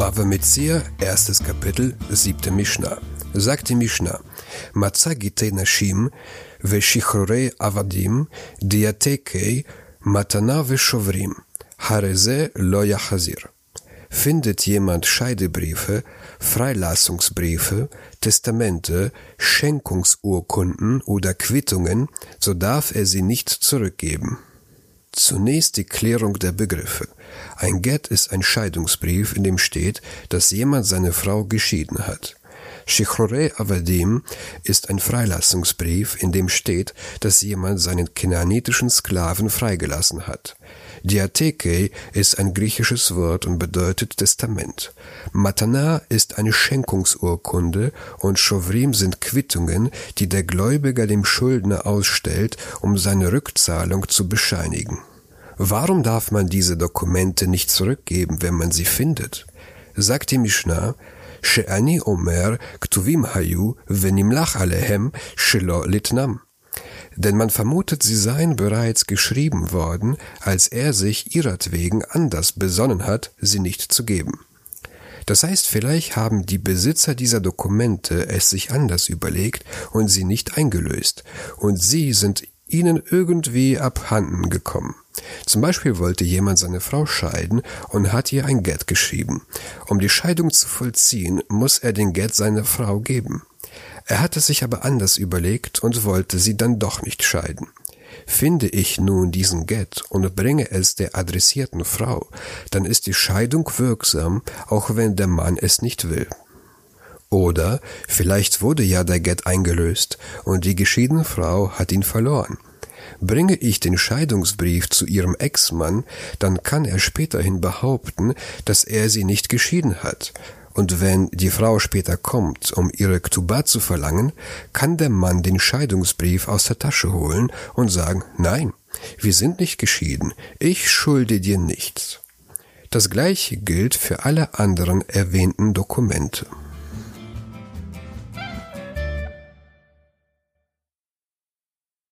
Bava Metzia, erstes Kapitel, siebte Mishnah. Sagt die Mishnah, Matzagite Nashim, Veshichrore Avadim, Diatekei, Matana Veshovrim, Hareze lo Yachazir. Findet jemand Scheidebriefe, Freilassungsbriefe, Testamente, Schenkungsurkunden oder Quittungen, so darf er sie nicht zurückgeben. Zunächst die Klärung der Begriffe. Ein Get ist ein Scheidungsbrief, in dem steht, dass jemand seine Frau geschieden hat. Shichrore Avadim ist ein Freilassungsbrief, in dem steht, dass jemand seinen kanaanitischen Sklaven freigelassen hat. Diatheke ist ein griechisches Wort und bedeutet Testament. Matana ist eine Schenkungsurkunde und Shovrim sind Quittungen, die der Gläubiger dem Schuldner ausstellt, um seine Rückzahlung zu bescheinigen. Warum darf man diese Dokumente nicht zurückgeben, wenn man sie findet? Sagt die Mishnah, She'ani Omer Ktuvim Hayu Venimlach Alehem Shelo Litnam denn man vermutet, sie seien bereits geschrieben worden, als er sich ihretwegen anders besonnen hat, sie nicht zu geben. Das heißt, vielleicht haben die Besitzer dieser Dokumente es sich anders überlegt und sie nicht eingelöst, und sie sind ihnen irgendwie abhanden gekommen. Zum Beispiel wollte jemand seine Frau scheiden und hat ihr ein Geld geschrieben. Um die Scheidung zu vollziehen, muss er den Geld seiner Frau geben. Er hatte sich aber anders überlegt und wollte sie dann doch nicht scheiden. Finde ich nun diesen Get und bringe es der adressierten Frau, dann ist die Scheidung wirksam, auch wenn der Mann es nicht will. Oder vielleicht wurde ja der Get eingelöst und die geschiedene Frau hat ihn verloren. Bringe ich den Scheidungsbrief zu ihrem Ex-Mann, dann kann er späterhin behaupten, dass er sie nicht geschieden hat, und wenn die Frau später kommt, um ihre Ktuba zu verlangen, kann der Mann den Scheidungsbrief aus der Tasche holen und sagen, nein, wir sind nicht geschieden, ich schulde dir nichts. Das gleiche gilt für alle anderen erwähnten Dokumente.